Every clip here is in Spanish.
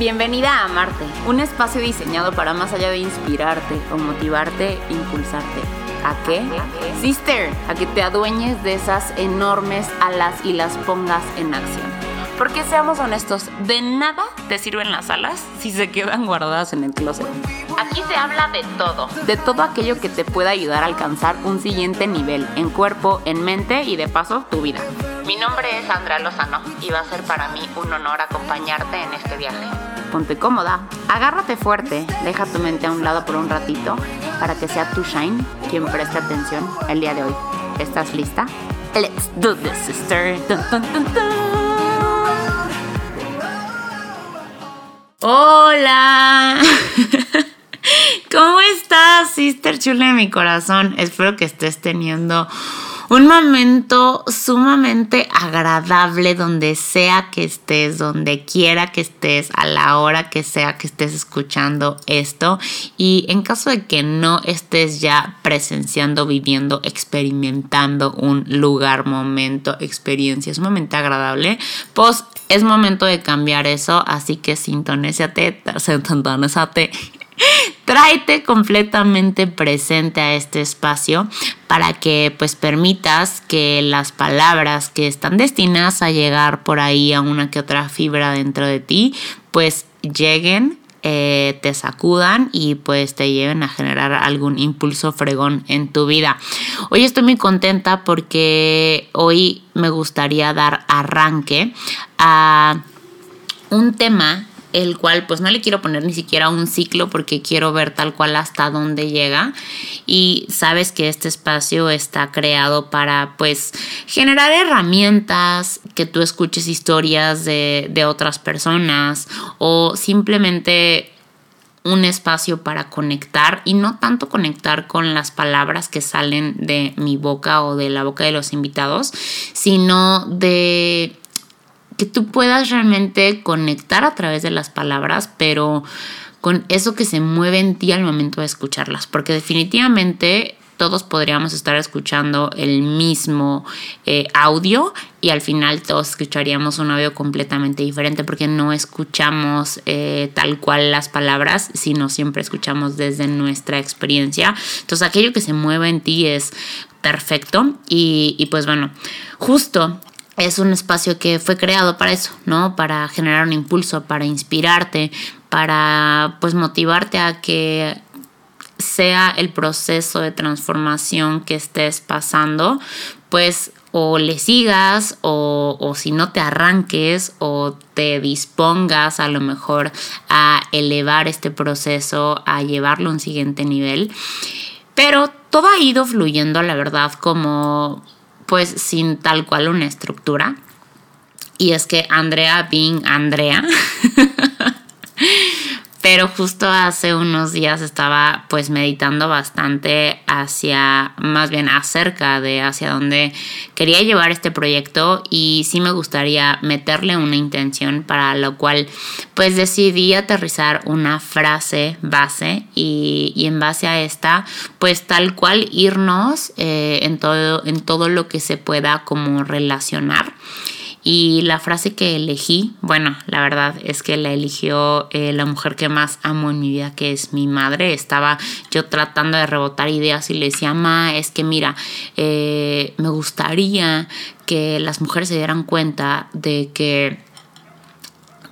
Bienvenida a Amarte, un espacio diseñado para más allá de inspirarte o motivarte, impulsarte. ¿A qué? Sister, a que te adueñes de esas enormes alas y las pongas en acción. Porque seamos honestos, de nada te sirven las alas si se quedan guardadas en el closet. Aquí se habla de todo. De todo aquello que te pueda ayudar a alcanzar un siguiente nivel en cuerpo, en mente y de paso tu vida. Mi nombre es Andrea Lozano y va a ser para mí un honor acompañarte en este viaje. Ponte cómoda, agárrate fuerte, deja tu mente a un lado por un ratito para que sea tu Shine quien preste atención el día de hoy. ¿Estás lista? Let's do this, sister. Hola. ¿Cómo estás, sister chula de mi corazón? Espero que estés teniendo un momento sumamente agradable donde sea que estés, donde quiera que estés, a la hora que sea que estés escuchando esto. Y en caso de que no estés ya presenciando, viviendo, experimentando un lugar, momento, experiencia sumamente agradable, pues es momento de cambiar eso. Así que sintonízate, sintonízate tráete completamente presente a este espacio para que pues permitas que las palabras que están destinadas a llegar por ahí a una que otra fibra dentro de ti pues lleguen eh, te sacudan y pues te lleven a generar algún impulso fregón en tu vida. Hoy estoy muy contenta porque hoy me gustaría dar arranque a un tema el cual pues no le quiero poner ni siquiera un ciclo porque quiero ver tal cual hasta dónde llega. Y sabes que este espacio está creado para pues generar herramientas, que tú escuches historias de, de otras personas o simplemente un espacio para conectar y no tanto conectar con las palabras que salen de mi boca o de la boca de los invitados, sino de que tú puedas realmente conectar a través de las palabras, pero con eso que se mueve en ti al momento de escucharlas, porque definitivamente todos podríamos estar escuchando el mismo eh, audio y al final todos escucharíamos un audio completamente diferente porque no escuchamos eh, tal cual las palabras, sino siempre escuchamos desde nuestra experiencia. Entonces aquello que se mueve en ti es perfecto y, y pues bueno, justo es un espacio que fue creado para eso, ¿no? Para generar un impulso, para inspirarte, para pues motivarte a que sea el proceso de transformación que estés pasando, pues o le sigas o, o, si no te arranques o te dispongas a lo mejor a elevar este proceso, a llevarlo a un siguiente nivel. Pero todo ha ido fluyendo, la verdad, como pues sin tal cual una estructura. Y es que Andrea being Andrea pero justo hace unos días estaba pues meditando bastante hacia, más bien acerca de hacia dónde quería llevar este proyecto y sí me gustaría meterle una intención para lo cual pues decidí aterrizar una frase base y, en base a esta pues tal cual irnos eh, en, todo, en todo lo que se pueda como relacionar. Y la frase que elegí, bueno, la verdad es que la eligió eh, la mujer que más amo en mi vida, que es mi madre. Estaba yo tratando de rebotar ideas y le decía, ma, es que mira, eh, me gustaría que las mujeres se dieran cuenta de que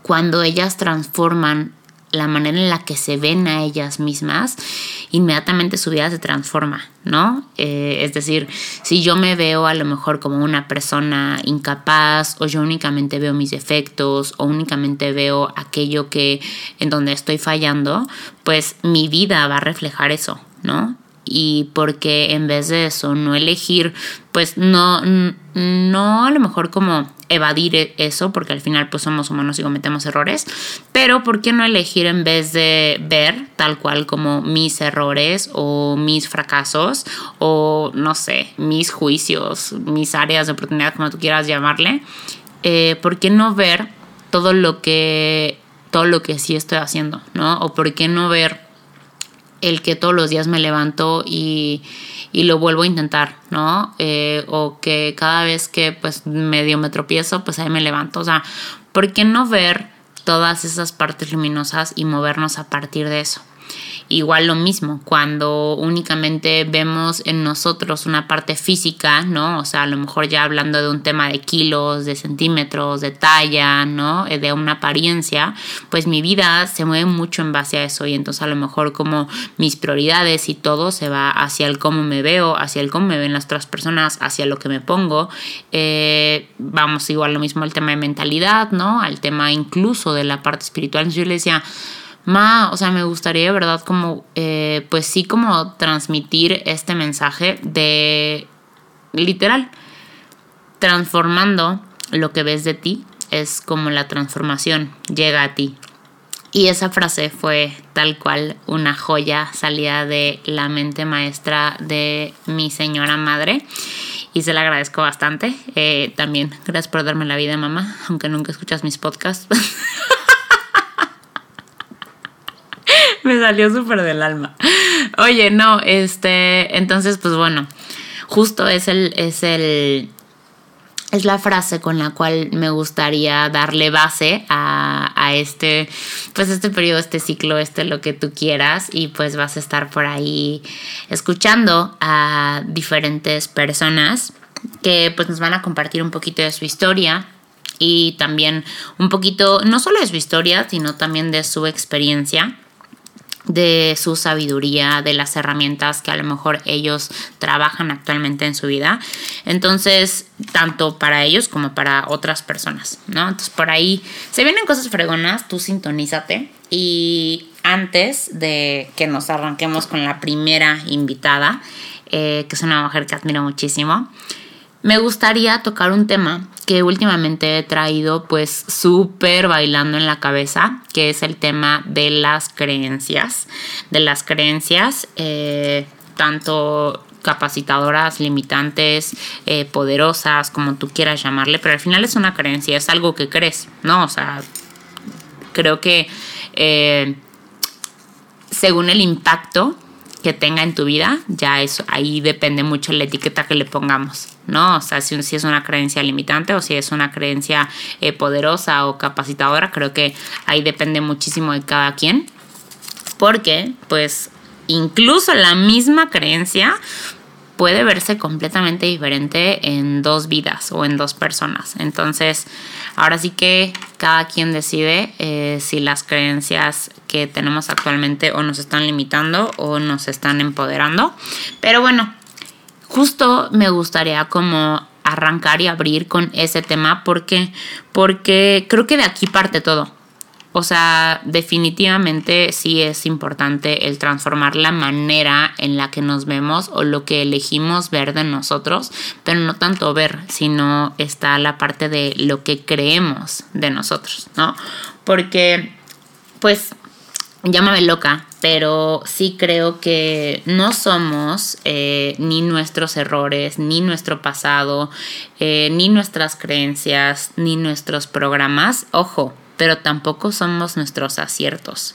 cuando ellas transforman la manera en la que se ven a ellas mismas, inmediatamente su vida se transforma, ¿no? Eh, es decir, si yo me veo a lo mejor como una persona incapaz o yo únicamente veo mis defectos o únicamente veo aquello que en donde estoy fallando, pues mi vida va a reflejar eso, ¿no? y porque en vez de eso no elegir, pues no, no a lo mejor como evadir e-, eso, porque al final pues somos humanos y cometemos errores, pero ¿por qué no elegir en vez de ver tal cual como mis errores o mis fracasos o no sé, mis juicios, mis áreas de oportunidad, como tú quieras llamarle, eh, ¿por qué no ver todo lo que todo lo que sí estoy haciendo, ¿no? O por qué no ver el que todos los días me levanto y, lo vuelvo a intentar, ¿no? Eh, o que cada vez que pues medio me tropiezo, pues ahí me levanto. O sea, ¿por qué no ver todas esas partes luminosas y movernos a partir de eso. Igual lo mismo, cuando únicamente vemos en nosotros una parte física, ¿no? O sea, a lo mejor ya hablando de un tema de kilos, de centímetros, de talla, ¿no? Eh, de una apariencia, pues mi vida se mueve mucho en base a eso y entonces a lo mejor como mis prioridades y todo se va hacia el cómo me veo, hacia el cómo me ven las otras personas, hacia lo que me pongo. Eh, vamos igual lo mismo al tema de mentalidad, ¿no? Al tema incluso de la parte espiritual. Yo le decía, Ma, o sea, me gustaría, ¿verdad? Como, eh, pues sí, como transmitir este mensaje de, literal, transformando lo que ves de ti, es como la transformación llega a ti. Y esa frase fue tal cual una joya salida de la mente maestra de mi señora madre y se la agradezco bastante. Eh, también gracias por darme la vida, mamá, aunque nunca escuchas mis podcasts. Me salió súper del alma. Oye, no, este, entonces, pues bueno, justo es el, es el, es la frase con la cual me gustaría darle base a, a, este, pues este periodo, este ciclo, este lo que tú quieras y pues vas a estar por ahí escuchando a diferentes personas que pues nos van a compartir un poquito de su historia y también un poquito, no solo de su historia, sino también de su experiencia de su sabiduría, de las herramientas que a lo mejor ellos trabajan actualmente en su vida. Entonces, tanto para ellos como para otras personas, ¿no? Entonces, por ahí se vienen cosas fregonas, tú sintonízate. Y antes de que nos arranquemos con la primera invitada, eh, que es una mujer que admiro muchísimo, me gustaría tocar un tema que últimamente he traído pues súper bailando en la cabeza, que es el tema de las creencias, de las creencias eh, tanto capacitadoras, limitantes, eh, poderosas, como tú quieras llamarle, pero al final es una creencia, es algo que crees, ¿no? O sea, creo que eh, según el impacto que tenga en tu vida, ya eso ahí depende mucho la etiqueta que le pongamos, ¿no? O sea, si, es una creencia limitante o si es una creencia eh, poderosa o capacitadora, creo que ahí depende muchísimo de cada quien, porque pues incluso la misma creencia puede verse completamente diferente en dos vidas o en dos personas. Entonces, ahora sí que cada quien decide eh, si las creencias que tenemos actualmente o nos están limitando o nos están empoderando. Pero bueno, justo me gustaría como arrancar y abrir con ese tema porque porque creo que de aquí parte todo. O sea, definitivamente sí es importante el transformar la manera en la que nos vemos o lo que elegimos ver de nosotros, pero no tanto ver, sino está la parte de lo que creemos de nosotros, ¿no? Porque, pues, llámame loca, pero sí creo que no somos eh, ni nuestros errores, ni nuestro pasado, eh, ni nuestras creencias, ni nuestros programas. Ojo, pero tampoco somos nuestros aciertos,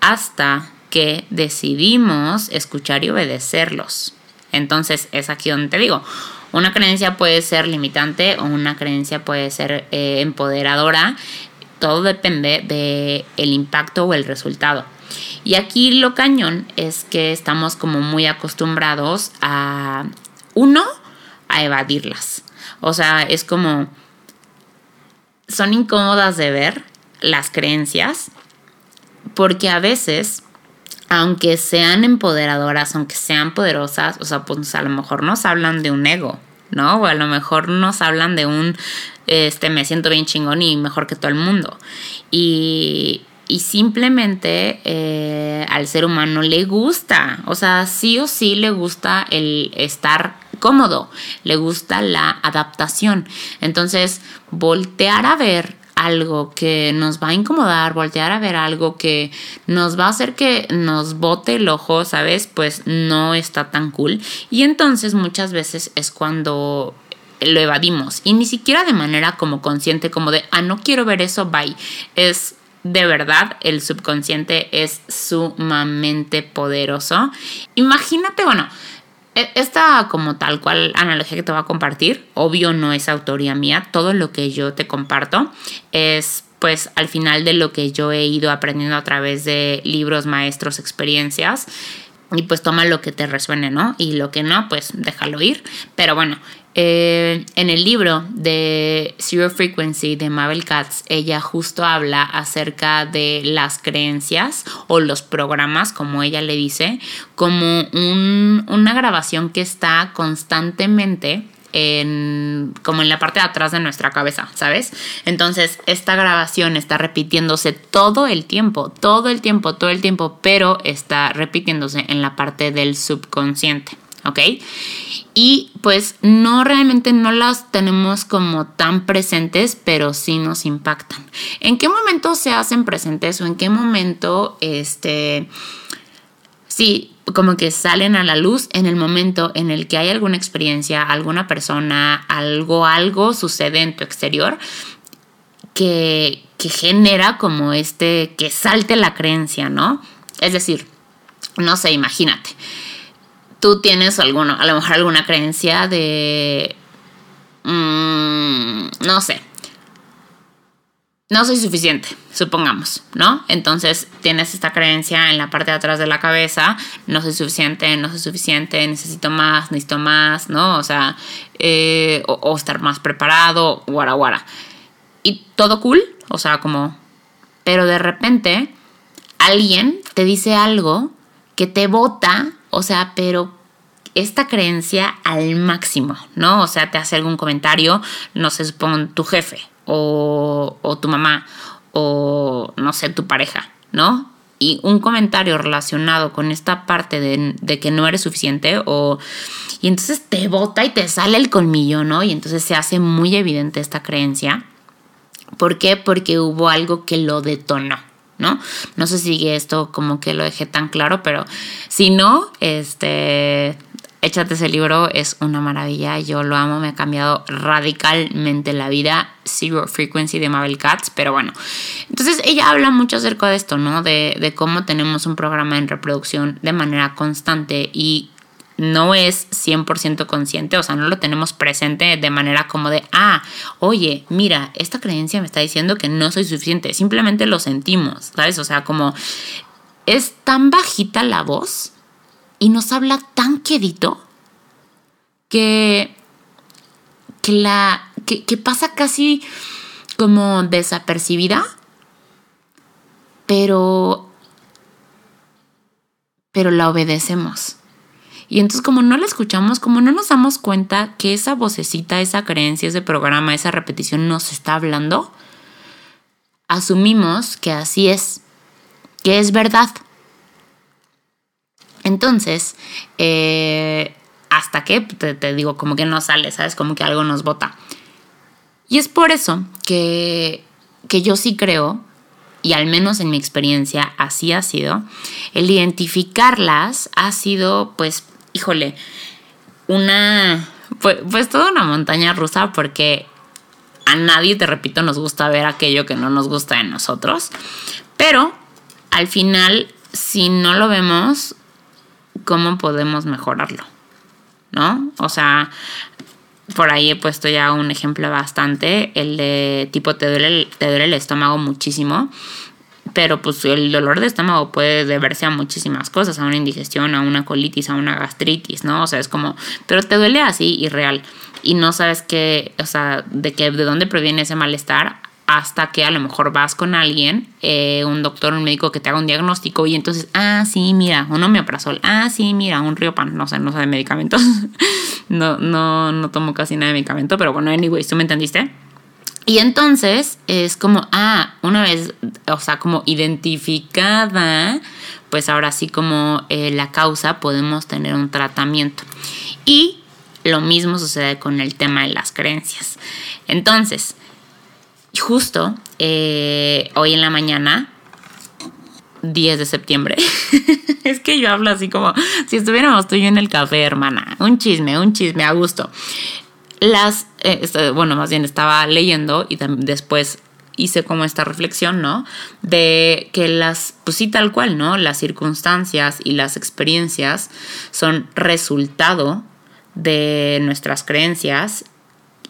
hasta que decidimos escuchar y obedecerlos. Entonces es aquí donde te digo, una creencia puede ser limitante o una creencia puede ser eh, empoderadora, todo depende del el impacto o el resultado. Y aquí lo cañón es que estamos como muy acostumbrados a, uno, a evadirlas. O sea, es como, son incómodas de ver, las creencias, porque a veces, aunque sean empoderadoras, aunque sean poderosas, o sea, pues a lo mejor nos hablan de un ego, ¿no? O a lo mejor nos hablan de un, este, me siento bien chingón y mejor que todo el mundo. Y, y simplemente eh, al ser humano le gusta, o sea, sí o sí le gusta el estar cómodo, le gusta la adaptación. Entonces, voltear a ver algo que nos va a incomodar, voltear a ver algo que nos va a hacer que nos bote el ojo, ¿sabes? Pues no está tan cool. Y entonces muchas veces es cuando lo evadimos y ni siquiera de manera como consciente, como de, ah, no quiero ver eso, bye. Es de verdad, el subconsciente es sumamente poderoso. Imagínate, bueno, e, esta como tal cual analogía que te voy a compartir, obvio no es autoría mía, todo lo que yo te comparto es pues al final de lo que yo he ido aprendiendo a través de libros, maestros, experiencias. Y pues toma lo que te resuene, ¿no? Y lo que no, pues déjalo ir. Pero bueno, eh, en el libro de Zero Frequency de Mabel Katz, ella justo habla acerca de las creencias o los programas, como ella le dice, como una grabación que está constantemente en, como en la parte de atrás de nuestra cabeza, ¿sabes? Entonces, esta grabación está repitiéndose todo el tiempo, todo el tiempo, todo el tiempo, pero está repitiéndose en la parte del subconsciente, ¿ok? y pues no realmente no las tenemos como tan presentes, pero sí nos impactan. ¿En qué momento se hacen presentes o en qué momento este sí como que salen a la luz en el momento en el que hay alguna experiencia, alguna persona, algo algo sucede en tu exterior que que genera como este que salte la creencia, ¿no? Es decir, no sé, imagínate tú tienes alguno, a lo mejor alguna creencia de, mm, no sé, no soy suficiente, supongamos, ¿no? Entonces tienes esta creencia en la parte de atrás de la cabeza, no soy suficiente, no soy suficiente, necesito más, necesito más, ¿no? O sea, eh, o, estar más preparado, guara guara. Y todo cool, o sea, como, pero de repente alguien te dice algo que te bota o sea, pero esta creencia al máximo, ¿no? O sea, te hace algún comentario, no sé, supone tu jefe o, o tu mamá o, no sé, tu pareja, ¿no? Y un comentario relacionado con esta parte de, que no eres suficiente o... Y entonces te bota y te sale el colmillo, ¿no? Y entonces se hace muy evidente esta creencia. ¿Por qué? Porque hubo algo que lo detonó. ¿No? No sé si esto como que lo dejé tan claro, pero si no, este, échate ese libro, es una maravilla, yo lo amo, me ha cambiado radicalmente la vida, Zero Frequency de Mabel Katz, pero bueno, entonces ella habla mucho acerca de esto, ¿no? De, de cómo tenemos un programa en reproducción de manera constante y no es 100% consciente, o sea, no lo tenemos presente de manera como de, ah, oye, mira, esta creencia me está diciendo que no soy suficiente, simplemente lo sentimos, ¿sabes? O sea, como es tan bajita la voz y nos habla tan quedito que, que, la, que, que pasa casi como desapercibida, pero, pero la obedecemos. Y entonces como no la escuchamos, como no nos damos cuenta que esa vocecita, esa creencia, ese programa, esa repetición nos está hablando, asumimos que así es, que es verdad. Entonces, eh, hasta que te, digo, como que no sale, ¿sabes? Como que algo nos bota. Y es por eso que, que yo sí creo y al menos en mi experiencia así ha sido, el identificarlas ha sido pues híjole, una, pues, pues toda una montaña rusa porque a nadie, te repito, nos gusta ver aquello que no nos gusta de nosotros. Pero al final, si no lo vemos, ¿cómo podemos mejorarlo? ¿No? O sea, por ahí he puesto ya un ejemplo bastante, el de tipo te duele, te duele el estómago muchísimo pero pues el dolor de estómago puede deberse a muchísimas cosas, a una indigestión, a una colitis, a una gastritis, ¿no? O sea, es como, pero te duele así y real y no sabes qué, o sea, de qué, de dónde proviene ese malestar hasta que a lo mejor vas con alguien, eh, un doctor, un médico que te haga un diagnóstico y entonces, ah, sí, mira, un homeoprazol, ah, sí, mira, un riopan, no sé, no sé de medicamentos, no, no, no tomo casi nada de medicamento, pero bueno, anyway, ¿tú me entendiste? Y entonces es como, ah, una vez, o sea, como identificada, pues ahora sí como eh, la causa podemos tener un tratamiento. Y lo mismo sucede con el tema de las creencias. Entonces, justo eh, hoy en la mañana, 10 de septiembre, es que yo hablo así como si estuviéramos tú y yo en el café, hermana. Un chisme, un chisme a gusto las, eh, bueno, más bien estaba leyendo y después hice como esta reflexión, ¿no? De que las, pues sí, tal cual, ¿no? Las circunstancias y las experiencias son resultado de nuestras creencias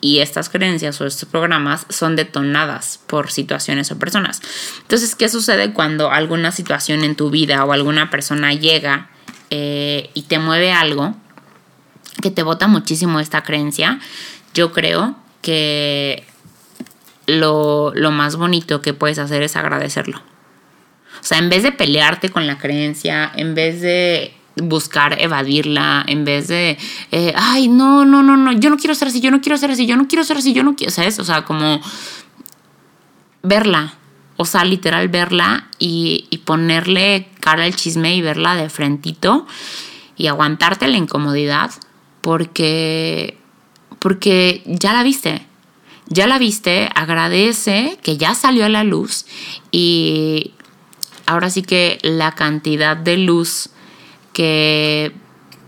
y estas creencias o estos programas son detonadas por situaciones o personas. Entonces, ¿qué sucede cuando alguna situación en tu vida o alguna persona llega eh, y te mueve algo que te bota muchísimo esta creencia? Yo creo que lo, lo más bonito que puedes hacer es agradecerlo. O sea, en vez de pelearte con la creencia, en vez de buscar evadirla en vez de, eh, ay, no, no, no, no, yo no quiero ser así, yo no quiero ser así, yo no quiero ser así, yo no quiero, ¿sabes? O sea, como verla, o sea, literal verla y, y ponerle cara al chisme y verla de frentito y aguantarte la incomodidad porque, porque ya la viste. Ya la viste, agradece que ya salió a la luz y ahora sí que la cantidad de luz que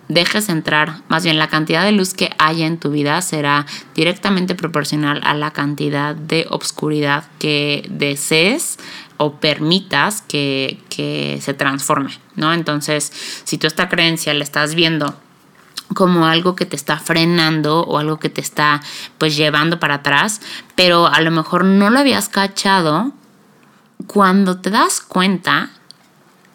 dejes entrar, más bien la cantidad de luz que haya en tu vida será directamente proporcional a la cantidad de obscuridad que desees o permitas que, que se transforme, ¿no? Entonces, si tú esta creencia la estás viendo como algo que te está frenando o algo que te está pues llevando para atrás, pero a lo mejor no lo habías cachado, cuando te das cuenta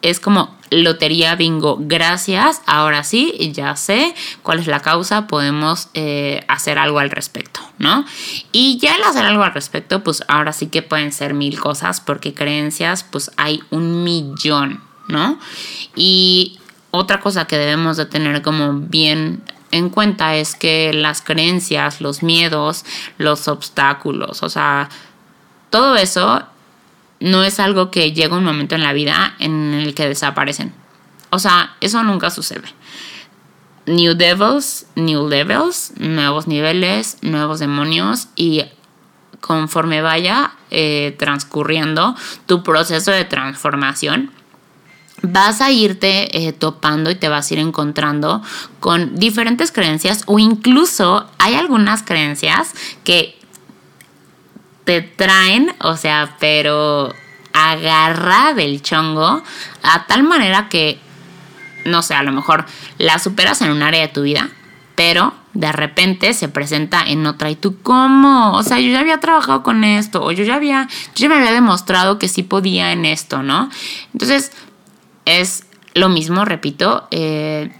es como lotería bingo, gracias, ahora sí, ya sé cuál es la causa, podemos eh, hacer algo al respecto, ¿no? Y ya el hacer algo al respecto, pues ahora sí que pueden ser mil cosas, porque creencias, pues hay un millón, ¿no? Y otra cosa que debemos de tener como bien en cuenta es que las creencias, los miedos, los obstáculos, o sea, todo eso no es algo que llega un momento en la vida en el que desaparecen. O sea, eso nunca sucede. New devils, new levels, nuevos niveles, nuevos demonios y conforme vaya eh, transcurriendo tu proceso de transformación, vas a irte eh, topando y te vas a ir encontrando con diferentes creencias o incluso hay algunas creencias que te traen, o sea, pero agarra del chongo a tal manera que, no sé, a lo mejor la superas en un área de tu vida, pero de repente se presenta en otra y tú cómo, o sea, yo ya había trabajado con esto o yo ya había, yo ya me había demostrado que sí podía en esto, ¿no? Entonces es lo mismo, repito, eh,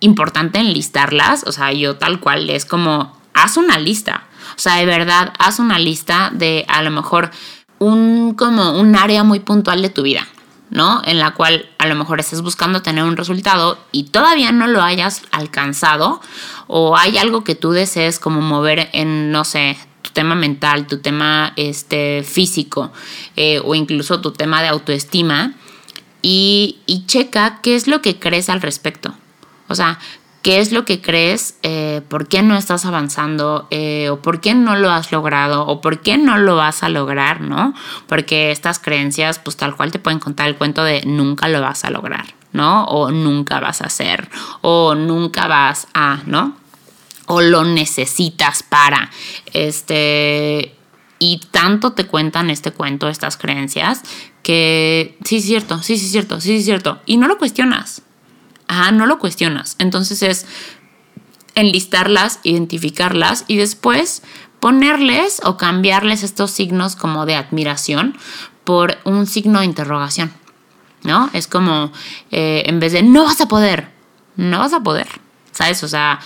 importante enlistarlas, o sea, yo tal cual es como, haz una lista, o sea, de verdad, haz una lista de a lo mejor un, como un área muy puntual de tu vida, ¿no? En la cual a lo mejor estés buscando tener un resultado y todavía no lo hayas alcanzado o hay algo que tú desees como mover en, no sé, tu tema mental, tu tema este, físico eh, o incluso tu tema de autoestima y, y checa qué es lo que crees al respecto. O sea, qué es lo que crees, eh, por qué no estás avanzando, eh, o por qué no lo has logrado, o por qué no lo vas a lograr, ¿no? Porque estas creencias, pues tal cual te pueden contar el cuento de nunca lo vas a lograr, ¿no? O nunca vas a hacer, o nunca vas a, ¿no? O lo necesitas para, este, y tanto te cuentan este cuento, estas creencias, que sí es cierto, sí, sí es cierto, sí es cierto, y no lo cuestionas. Ajá, no lo cuestionas. Entonces es enlistarlas, identificarlas y después ponerles o cambiarles estos signos como de admiración por un signo de interrogación. ¿No? Es como eh, en vez de no vas a poder, no vas a poder. ¿Sabes? O sea,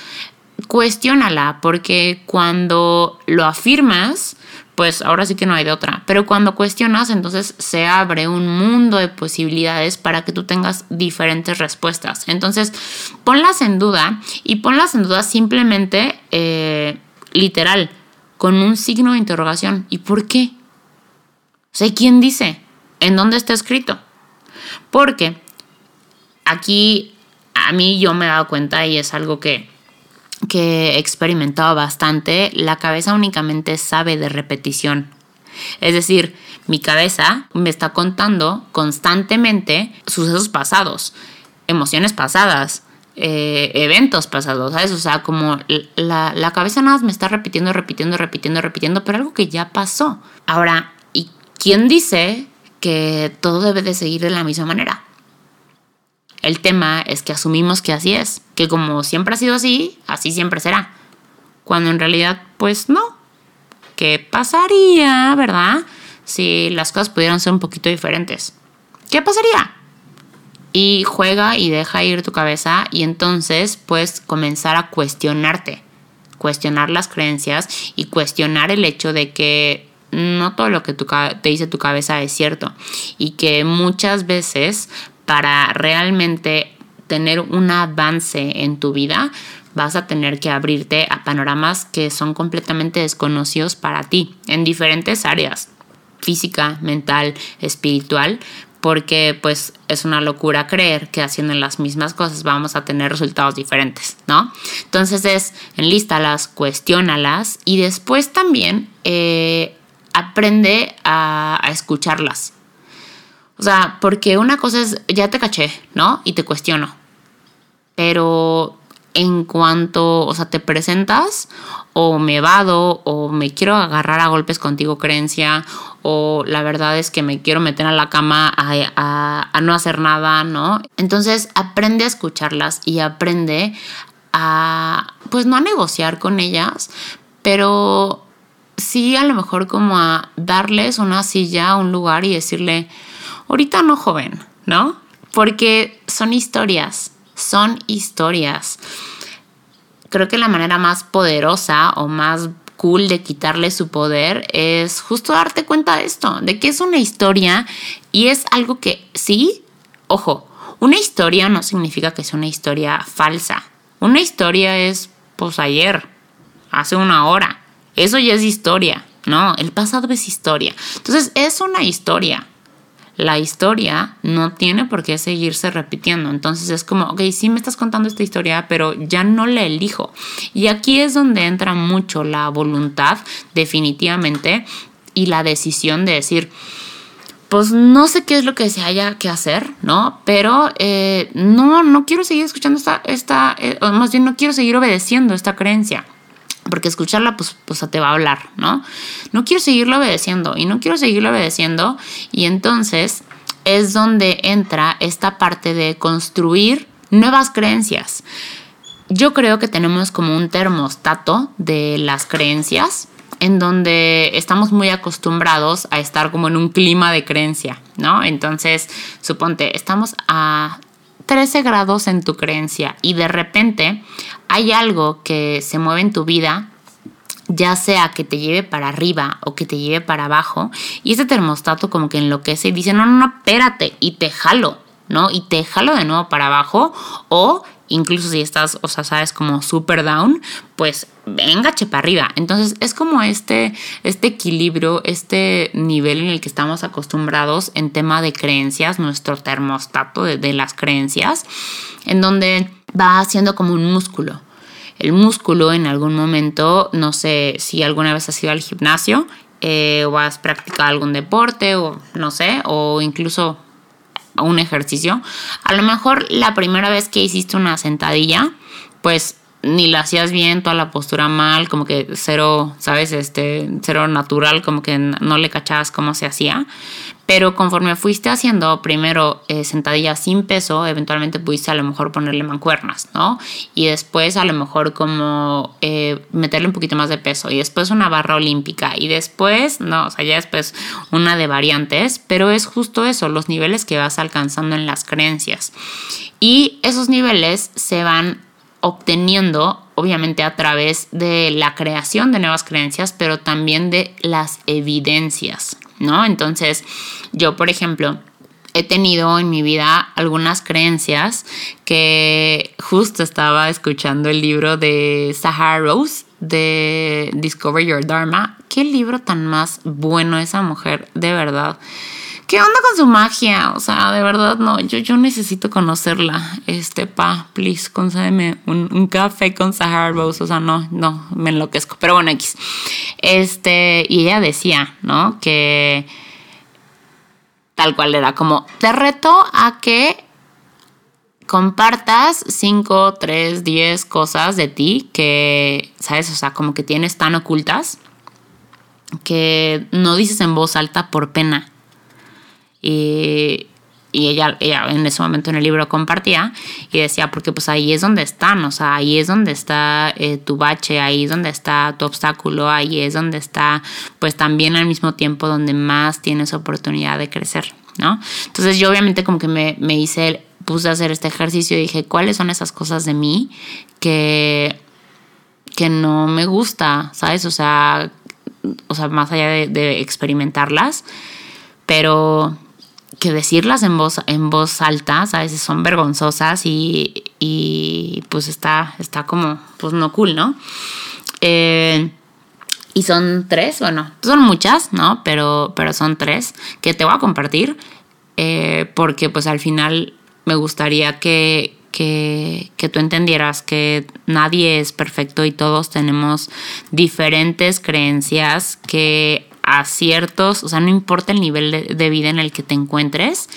cuestiónala porque cuando lo afirmas, pues ahora sí que no hay de otra. Pero cuando cuestionas, entonces se abre un mundo de posibilidades para que tú tengas diferentes respuestas. Entonces, ponlas en duda y ponlas en duda simplemente, eh, literal, con un signo de interrogación. ¿Y por qué? O sea, ¿quién dice? ¿En dónde está escrito? Porque aquí a mí yo me he dado cuenta y es algo que que he experimentado bastante, la cabeza únicamente sabe de repetición. Es decir, mi cabeza me está contando constantemente sucesos pasados, emociones pasadas, eh, eventos pasados, ¿sabes? O sea, como la, la cabeza nada más me está repitiendo, repitiendo, repitiendo, repitiendo, pero algo que ya pasó. Ahora, ¿y quién dice que todo debe de seguir de la misma manera? El tema es que asumimos que así es, que como siempre ha sido así, así siempre será. Cuando en realidad pues no. ¿Qué pasaría, verdad? Si las cosas pudieran ser un poquito diferentes. ¿Qué pasaría? Y juega y deja ir tu cabeza y entonces puedes comenzar a cuestionarte, cuestionar las creencias y cuestionar el hecho de que no todo lo que te dice tu cabeza es cierto y que muchas veces para realmente tener un avance en tu vida vas a tener que abrirte a panoramas que son completamente desconocidos para ti en diferentes áreas física, mental, espiritual, porque pues es una locura creer que haciendo las mismas cosas vamos a tener resultados diferentes, ¿no? Entonces es enlístalas, cuestiónalas y después también eh, aprende a, a escucharlas. O sea, porque una cosa es, ya te caché, ¿no? Y te cuestiono. Pero en cuanto, o sea, te presentas o me vado o me quiero agarrar a golpes contigo creencia o la verdad es que me quiero meter a la cama a, a, no hacer nada, ¿no? Entonces aprende a escucharlas y aprende a, pues no a negociar con ellas, pero sí a lo mejor como a darles una silla, un lugar y decirle, ahorita no joven, ¿no? Porque son historias, son historias. Creo que la manera más poderosa o más cool de quitarle su poder es justo darte cuenta de esto, de que es una historia y es algo que sí, ojo, una historia no significa que sea una historia falsa. Una historia es, pues ayer, hace una hora. Eso ya es historia, ¿no? El pasado es historia. Entonces es una historia la historia no tiene por qué seguirse repitiendo. Entonces es como, ok, sí me estás contando esta historia, pero ya no la elijo. Y aquí es donde entra mucho la voluntad, definitivamente, y la decisión de decir, pues no sé qué es lo que se haya que hacer, ¿no? Pero eh, no, no quiero seguir escuchando esta, esta eh, más bien no quiero seguir obedeciendo esta creencia porque escucharla pues, pues te va a hablar, ¿no? No quiero seguirlo obedeciendo y no quiero seguirlo obedeciendo y entonces es donde entra esta parte de construir nuevas creencias. Yo creo que tenemos como un termostato de las creencias en donde estamos muy acostumbrados a estar como en un clima de creencia, ¿no? Entonces, suponte, estamos a 13 grados en tu creencia y de repente hay algo que se mueve en tu vida, ya sea que te lleve para arriba o que te lleve para abajo, y ese termostato como que enloquece y dice, no, no, no, espérate, y te jalo, ¿no? Y te jalo de nuevo para abajo, o incluso si estás, o sea, sabes, como super down, pues venga, para arriba. Entonces es como este, este equilibrio, este nivel en el que estamos acostumbrados en tema de creencias, nuestro termostato de, las creencias, en donde va haciendo como un músculo. El músculo en algún momento, no sé si alguna vez has ido al gimnasio eh, o has practicado algún deporte o no sé, o incluso un ejercicio, a lo mejor la primera vez que hiciste una sentadilla, pues ni la hacías bien, toda la postura mal, como que cero, ¿sabes? Este, cero natural, como que no le cachabas cómo se hacía. Pero conforme fuiste haciendo primero eh, sentadillas sin peso, eventualmente pudiste a lo mejor ponerle mancuernas, ¿no? Y después a lo mejor como eh, meterle un poquito más de peso. Y después una barra olímpica. Y después, no, o sea, ya después una de variantes. Pero es justo eso, los niveles que vas alcanzando en las creencias. Y esos niveles se van obteniendo obviamente a través de la creación de nuevas creencias, pero también de las evidencias, ¿no? Entonces, yo, por ejemplo, he tenido en mi vida algunas creencias que justo estaba escuchando el libro de Sahara Rose de Discover Your Dharma. Qué libro tan más bueno esa mujer, de verdad. ¿Qué onda con su magia? O sea, de verdad, no, yo, yo necesito conocerla. Este, pa, please, concédeme un, café con Sahara Rose. O sea, no, no, me enloquezco. Pero bueno, X. Este, y ella decía, ¿no? Que tal cual era como, te reto a que compartas 5, 3, 10 cosas de ti que, ¿sabes? O sea, como que tienes tan ocultas que no dices en voz alta por pena. Y y ella, ella en ese momento en el libro compartía y decía, porque pues ahí es donde están, o sea, ahí es donde está eh, tu bache, ahí es donde está tu obstáculo, ahí es donde está pues también al mismo tiempo donde más tienes oportunidad de crecer, ¿no? Entonces yo obviamente como que me, me hice, puse a hacer este ejercicio y dije, ¿cuáles son esas cosas de mí que, que no me gusta, ¿sabes? O sea, o sea más allá de, de experimentarlas, pero que decirlas en voz, en voz alta, a veces son vergonzosas y, y, pues está, está como, pues no cool, ¿no? Eh, y son tres, bueno, son muchas, ¿no? Pero, pero son tres que te voy a compartir eh, porque pues al final me gustaría que, que, que, tú entendieras que nadie es perfecto y todos tenemos diferentes creencias que a ciertos, o sea, no importa el nivel de, vida en el que te encuentres,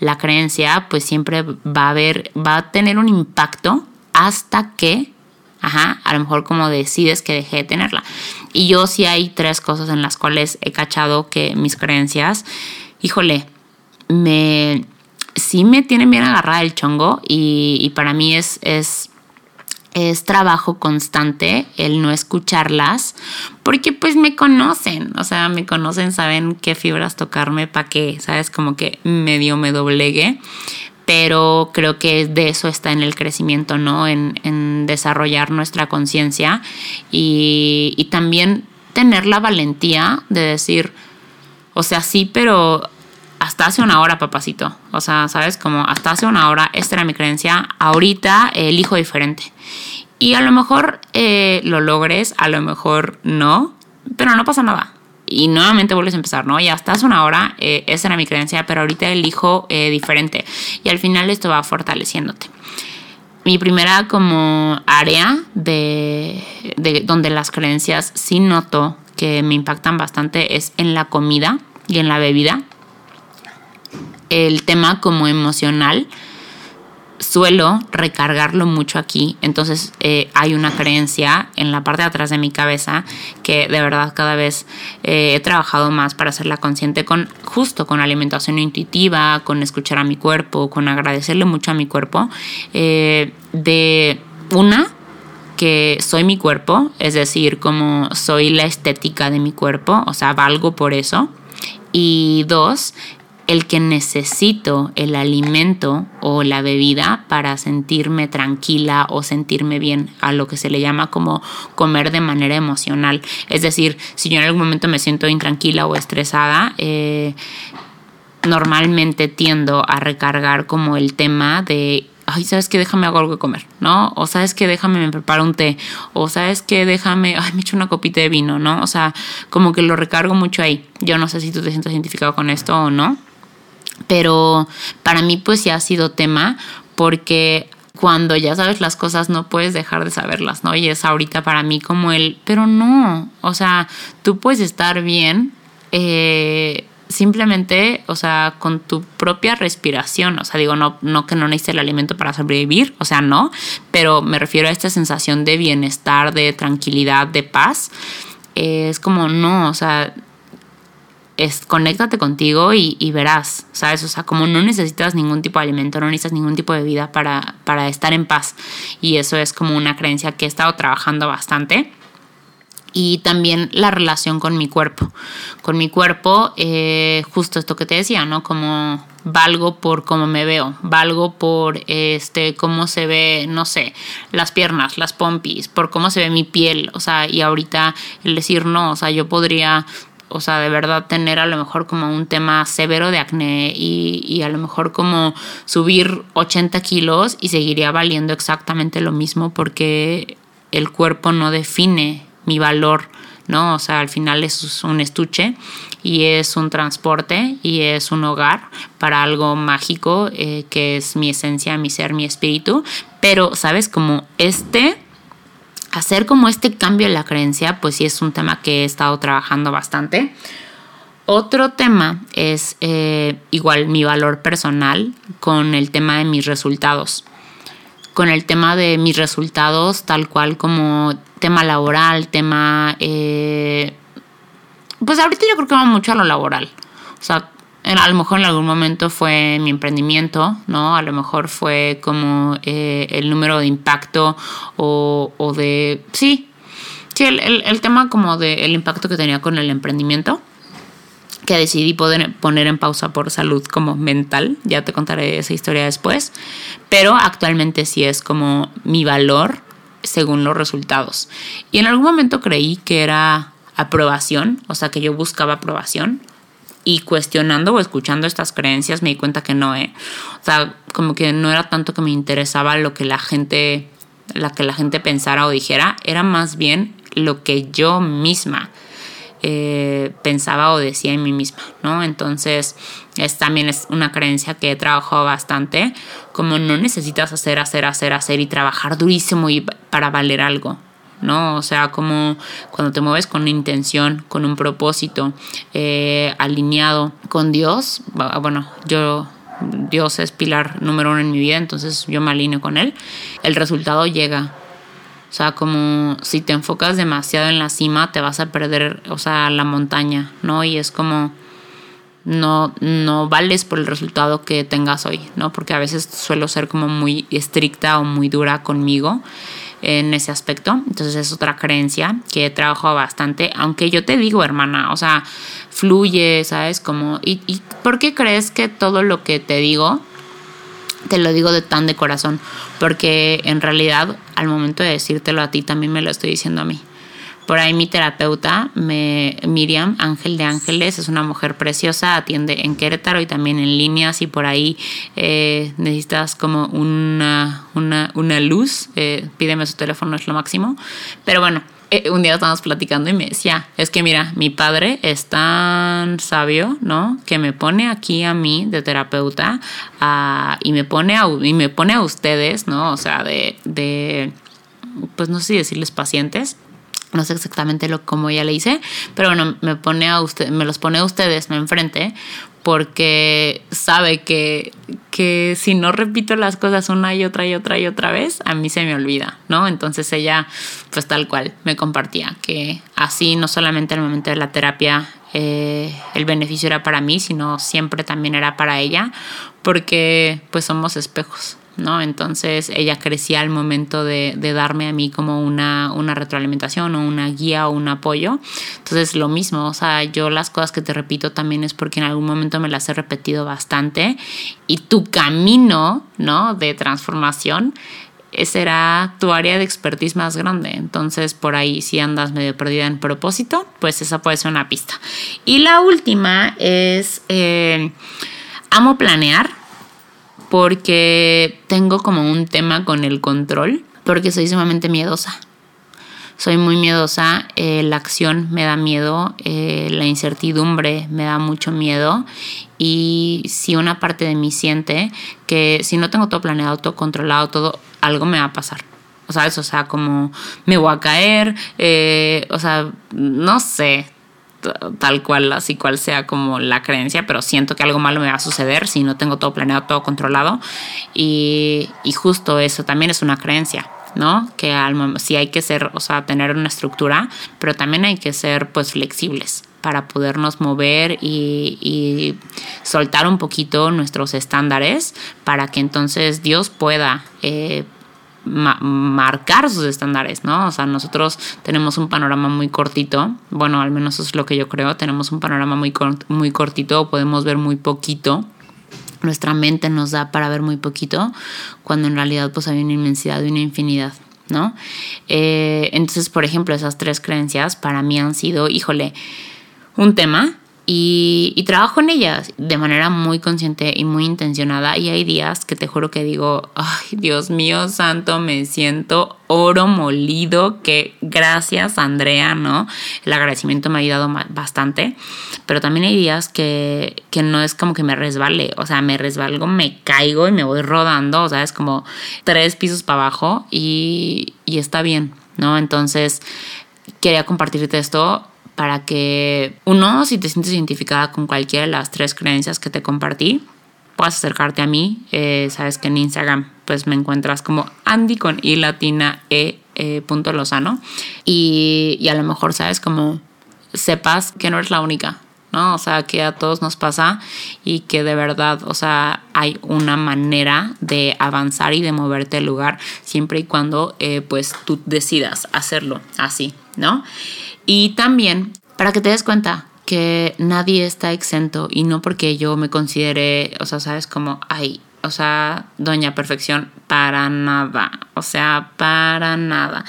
la creencia pues siempre va a haber, va a tener un impacto hasta que, ajá, a lo mejor como decides que deje de tenerla. Y yo sí hay tres cosas en las cuales he cachado que mis creencias, híjole, me, sí me tienen bien agarrada el chongo y, y para mí es, es es trabajo constante el no escucharlas porque pues me conocen, o sea, me conocen, saben qué fibras tocarme para que, sabes, como que medio me doblegue, pero creo que de eso está en el crecimiento, ¿no? En, en desarrollar nuestra conciencia y, y también tener la valentía de decir, o sea, sí, pero hasta hace una hora, papacito. O sea, ¿sabes? Como hasta hace una hora, esta era mi creencia. Ahorita elijo diferente. Y a lo mejor eh, lo logres, a lo mejor no, pero no pasa nada. Y nuevamente vuelves a empezar, ¿no? Y hasta hace una hora, eh, esa era mi creencia, pero ahorita elijo eh, diferente. Y al final esto va fortaleciéndote. Mi primera como área de, de donde las creencias sí noto que me impactan bastante es en la comida y en la bebida el tema como emocional suelo recargarlo mucho aquí. Entonces eh, hay una creencia en la parte de atrás de mi cabeza que de verdad cada vez eh, he trabajado más para hacerla consciente con justo con alimentación intuitiva, con escuchar a mi cuerpo, con agradecerle mucho a mi cuerpo. Eh, de una, que soy mi cuerpo, es decir, como soy la estética de mi cuerpo, o sea, valgo por eso. Y dos, el que necesito el alimento o la bebida para sentirme tranquila o sentirme bien, a lo que se le llama como comer de manera emocional. Es decir, si yo en algún momento me siento intranquila o estresada, eh, normalmente tiendo a recargar como el tema de ay, ¿sabes qué? Déjame hago algo de comer, ¿no? O ¿sabes qué? Déjame me preparo un té. O ¿sabes qué? Déjame, ay, me echo una copita de vino, ¿no? O sea, como que lo recargo mucho ahí. Yo no sé si tú te sientes identificado con esto o no. Pero para mí pues sí ha sido tema porque cuando ya sabes las cosas no puedes dejar de saberlas, ¿no? Y es ahorita para mí como el, pero no, o sea, tú puedes estar bien eh, simplemente, o sea, con tu propia respiración, o sea, digo, no, no que no necesites el alimento para sobrevivir, o sea, no, pero me refiero a esta sensación de bienestar, de tranquilidad, de paz. es como, no, o sea, es conéctate contigo y, verás, ¿sabes? O sea, como no necesitas ningún tipo de alimento, no necesitas ningún tipo de vida para, para estar en paz. Y eso es como una creencia que he estado trabajando bastante y también la relación con mi cuerpo. Con mi cuerpo, eh, justo esto que te decía, ¿no? Como valgo por cómo me veo, valgo por este cómo se ve, no sé, las piernas, las pompis, por cómo se ve mi piel, o sea, y ahorita el decir no, o sea, yo podría o sea, de verdad tener a lo mejor como un tema severo de acné y, a lo mejor como subir 80 kilos y seguiría valiendo exactamente lo mismo porque el cuerpo no define mi valor, ¿no? O sea, al final es un estuche y es un transporte y es un hogar para algo mágico eh, que es mi esencia, mi ser, mi espíritu. Pero, ¿sabes? Como este hacer como este cambio en la creencia, pues sí es un tema que he estado trabajando bastante. Otro tema es eh, igual mi valor personal con el tema de mis resultados. Con el tema de mis resultados, tal cual como tema laboral, tema... Eh, pues ahorita yo creo que va mucho a lo laboral. O sea, a lo mejor en algún momento fue mi emprendimiento, ¿no? A lo mejor fue como eh, el número de impacto o, o de... Sí, sí, el, el, tema como del el impacto que tenía con el emprendimiento que decidí poder poner en pausa por salud como mental, ya te contaré esa historia después, pero actualmente sí es como mi valor según los resultados. Y en algún momento creí que era aprobación, o sea, que yo buscaba aprobación, y cuestionando o escuchando estas creencias me di cuenta que no, ¿eh? O sea, como que no era tanto que me interesaba lo que la gente, la que la gente pensara o dijera, era más bien lo que yo misma eh, pensaba o decía en mí misma, ¿no? Entonces, es, también es una creencia que he trabajado bastante, como no necesitas hacer, hacer, hacer, hacer y trabajar durísimo y para valer algo, ¿no? O sea, como cuando te mueves con una intención, con un propósito eh, alineado con Dios, bueno, yo Dios es pilar número uno en mi vida, entonces yo me alineo con Él, el resultado llega. O sea, como si te enfocas demasiado en la cima, te vas a perder, o sea, la montaña, ¿no? Y es como, no, no vales por el resultado que tengas hoy, ¿no? Porque a veces suelo ser como muy estricta o muy dura conmigo en ese aspecto. Entonces es otra creencia que he trabajado bastante, aunque yo te digo, hermana, o sea, fluye, ¿sabes? Como, ¿y, y por qué crees que todo lo que te digo, te lo digo de tan de corazón? Porque en realidad al momento de decírtelo a ti también me lo estoy diciendo a mí. Por ahí mi terapeuta, me, Miriam Ángel de Ángeles, es una mujer preciosa, atiende en Querétaro y también en líneas y por ahí eh, necesitas como una, una, una luz, eh, pídeme su teléfono, es lo máximo. Pero bueno, eh, un día estábamos platicando y me decía, es que mira, mi padre es tan sabio, ¿no? Que me pone aquí a mí de terapeuta y, me pone a, y me pone a ustedes, ¿no? O sea, de, de pues no sé si decirles pacientes, no sé exactamente lo cómo ya le hice, pero bueno, me pone a usted, me los pone a ustedes, me enfrente, porque sabe que, que si no repito las cosas una y otra y otra y otra vez, a mí se me olvida, ¿no? Entonces ella, pues tal cual, me compartía que así no solamente al momento de la terapia eh, el beneficio era para mí, sino siempre también era para ella, porque pues somos espejos, ¿no? Entonces ella crecía al momento de, darme a mí como una, una, retroalimentación o una guía o un apoyo. Entonces lo mismo, o sea, yo las cosas que te repito también es porque en algún momento me las he repetido bastante y tu camino, ¿no? De transformación será tu área de expertise más grande. Entonces, por ahí, si andas medio perdida en propósito, pues esa puede ser una pista. Y la última es, eh, amo planear porque tengo como un tema con el control, porque soy sumamente miedosa. Soy muy miedosa, eh, la acción me da miedo, eh, la incertidumbre me da mucho miedo y si una parte de mí siente que si no tengo todo planeado, todo controlado, todo, algo me va a pasar. O sea, eso, sea, como me voy a caer, eh, o sea, no sé, tal cual, así cual sea como la creencia, pero siento que algo malo me va a suceder si no tengo todo planeado, todo controlado. Y, y justo eso también es una creencia. ¿no? Que al, sí hay que ser, o sea, tener una estructura, pero también hay que ser pues flexibles para podernos mover y, y, soltar un poquito nuestros estándares para que entonces Dios pueda eh, marcar sus estándares, ¿no? O sea, nosotros tenemos un panorama muy cortito, bueno, al menos eso es lo que yo creo, tenemos un panorama muy, muy cortito, podemos ver muy poquito, nuestra mente nos da para ver muy poquito, cuando en realidad pues hay una inmensidad y una infinidad. ¿No? Eh, entonces, por ejemplo, esas tres creencias para mí han sido, híjole, un tema y, trabajo en ellas de manera muy consciente y muy intencionada. Y hay días que te juro que digo, ay, Dios mío santo, me siento oro molido, que gracias Andrea, ¿no? El agradecimiento me ha ayudado bastante. Pero también hay días que, que no es como que me resbale, o sea, me resbalgo, me caigo y me voy rodando, o sea, es como tres pisos para abajo y, y está bien, ¿no? Entonces, quería compartirte esto para que uno, si te sientes identificada con cualquiera de las tres creencias que te compartí, puedas acercarte a mí. Eh, sabes que en Instagram pues me encuentras como Andy con i latina e eh, punto lozano y, y a lo mejor sabes como sepas que no eres la única ¿no? O sea, que a todos nos pasa y que de verdad, o sea, hay una manera de avanzar y de moverte el lugar siempre y cuando eh, pues tú decidas hacerlo así, ¿no? Y también, para que te des cuenta que nadie está exento y no porque yo me considere, o sea, sabes como, ay, o sea, doña perfección, para nada, o sea, para nada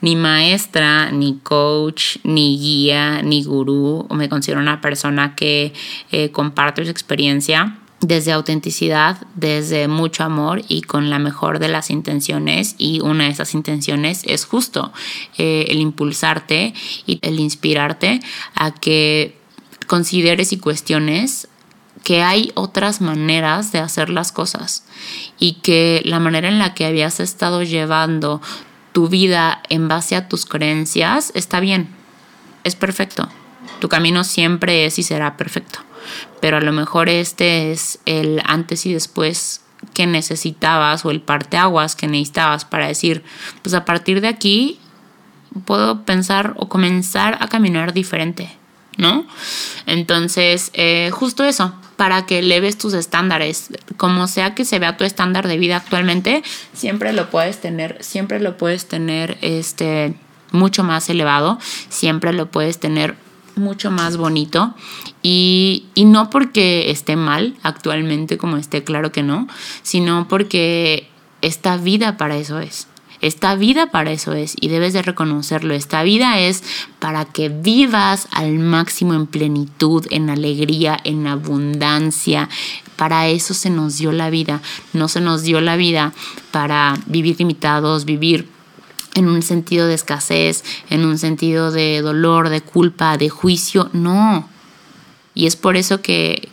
ni maestra, ni coach, ni guía, ni gurú, o me considero una persona que eh, comparte su experiencia desde autenticidad, desde mucho amor y con la mejor de las intenciones. Y una de esas intenciones es justo eh, el impulsarte y el inspirarte a que consideres y cuestiones que hay otras maneras de hacer las cosas y que la manera en la que habías estado llevando tu vida en base a tus creencias, está bien, es perfecto. Tu camino siempre es y será perfecto. Pero a lo mejor este es el antes y después que necesitabas o el parteaguas que necesitabas para decir, pues a partir de aquí puedo pensar o comenzar a caminar diferente, ¿no? Entonces, eh, justo eso, para que eleves tus estándares. Como sea que se vea tu estándar de vida actualmente, siempre lo puedes tener, siempre lo puedes tener este mucho más elevado, siempre lo puedes tener mucho más bonito y, y, no porque esté mal actualmente como esté, claro que no, sino porque esta vida para eso es. Esta vida para eso es y debes de reconocerlo. Esta vida es para que vivas al máximo en plenitud, en alegría, en abundancia. Para eso se nos dio la vida. No se nos dio la vida para vivir limitados, vivir en un sentido de escasez, en un sentido de dolor, de culpa, de juicio. No, y es por eso que,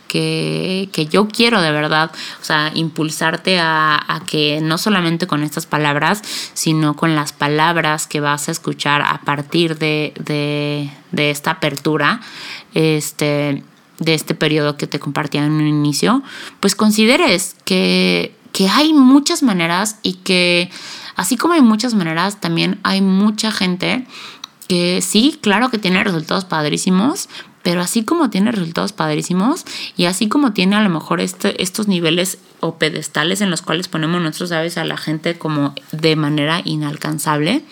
yo quiero de verdad, o sea, impulsarte a, que no solamente con estas palabras, sino con las palabras que vas a escuchar a partir de, de, esta apertura, este, de este periodo que te compartía en un inicio, pues consideres que, que hay muchas maneras y que así como hay muchas maneras, también hay mucha gente que sí, claro que tiene resultados padrísimos, pero así como tiene resultados padrísimos y así como tiene a lo mejor este, estos niveles o pedestales en los cuales ponemos nosotros, sabes, a la gente como de manera inalcanzable,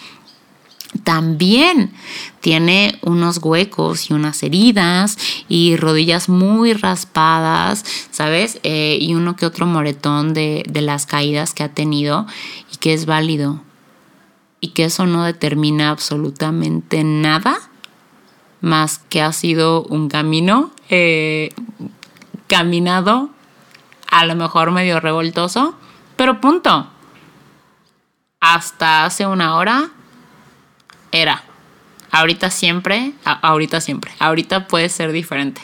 también tiene unos huecos y unas heridas y rodillas muy raspadas, ¿sabes? Eh, y uno que otro moretón de, de las caídas que ha tenido y que es válido. Y que eso no determina absolutamente nada más que ha sido un camino eh, caminado, a lo mejor medio revoltoso, pero punto. Hasta hace una hora era. Ahorita siempre, ahorita siempre, ahorita puede ser diferente.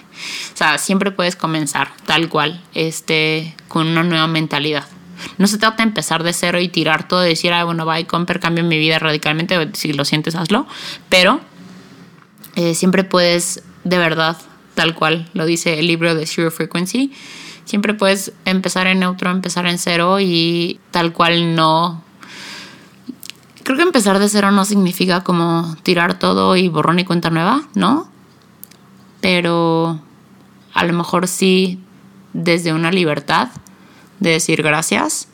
O sea, siempre puedes comenzar tal cual, este, con una nueva mentalidad. No se trata de empezar de cero y tirar todo y decir, ah, bueno, va y comprar, cambio mi vida radicalmente. Si lo sientes, hazlo. Pero eh, siempre puedes, de verdad, tal cual lo dice el libro de Zero Frequency, siempre puedes empezar en neutro, empezar en cero y tal cual no... Creo que empezar de cero no significa como tirar todo y borrón y cuenta nueva, ¿no? Pero a lo mejor sí desde una libertad de decir gracias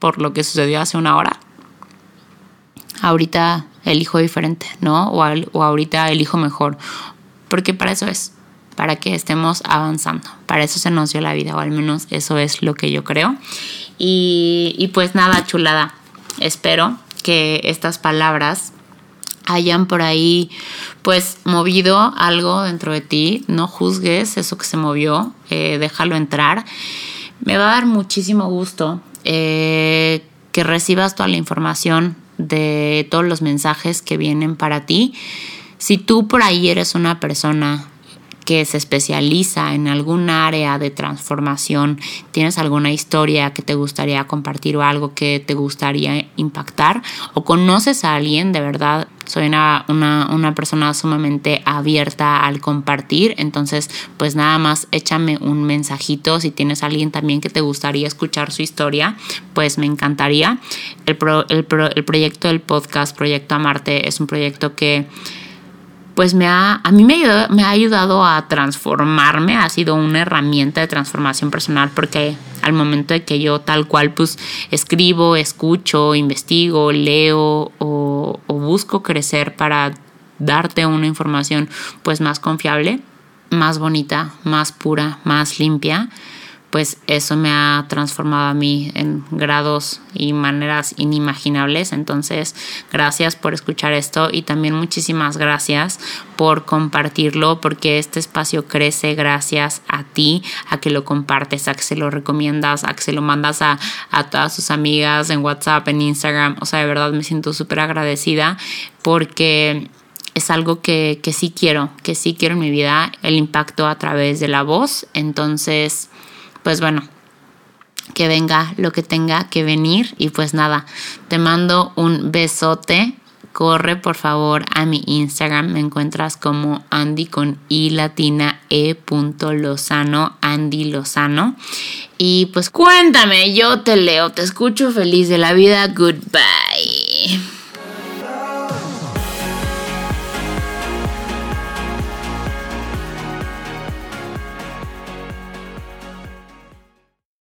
por lo que sucedió hace una hora. Ahorita elijo diferente, ¿no? O, ahorita elijo mejor. Porque para eso es, para que estemos avanzando. Para eso se nos dio la vida, o al menos eso es lo que yo creo. Y pues nada, chulada. Espero que estas palabras hayan por ahí pues movido algo dentro de ti. No juzgues eso que se movió, eh, déjalo entrar. Me va a dar muchísimo gusto eh, que recibas toda la información de todos los mensajes que vienen para ti. Si tú por ahí eres una persona que se especializa en algún área de transformación, tienes alguna historia que te gustaría compartir o algo que te gustaría impactar o conoces a alguien de verdad, soy una, una, persona sumamente abierta al compartir, entonces pues nada más échame un mensajito. Si tienes a alguien también que te gustaría escuchar su historia, pues me encantaría. El, el, el proyecto del podcast, Proyecto Amarte, es un proyecto que pues me ha, a mí me, me ha ayudado a transformarme, ha sido una herramienta de transformación personal porque al momento de que yo tal cual pues escribo, escucho, investigo, leo o, o busco crecer para darte una información pues más confiable, más bonita, más pura, más limpia, pues eso me ha transformado a mí en grados y maneras inimaginables. Entonces, gracias por escuchar esto y también muchísimas gracias por compartirlo porque este espacio crece gracias a ti, a que lo compartes, a que se lo recomiendas, a que se lo mandas a, todas sus amigas en WhatsApp, en Instagram. O sea, de verdad me siento súper agradecida porque es algo que, que sí quiero, que sí quiero en mi vida, el impacto a través de la voz. Entonces, pues bueno, que venga lo que tenga que venir y pues nada, te mando un besote. Corre por favor a mi Instagram, me encuentras como Andy con I latina E Lozano, Andy Lozano. Y pues cuéntame, yo te leo, te escucho feliz de la vida, goodbye.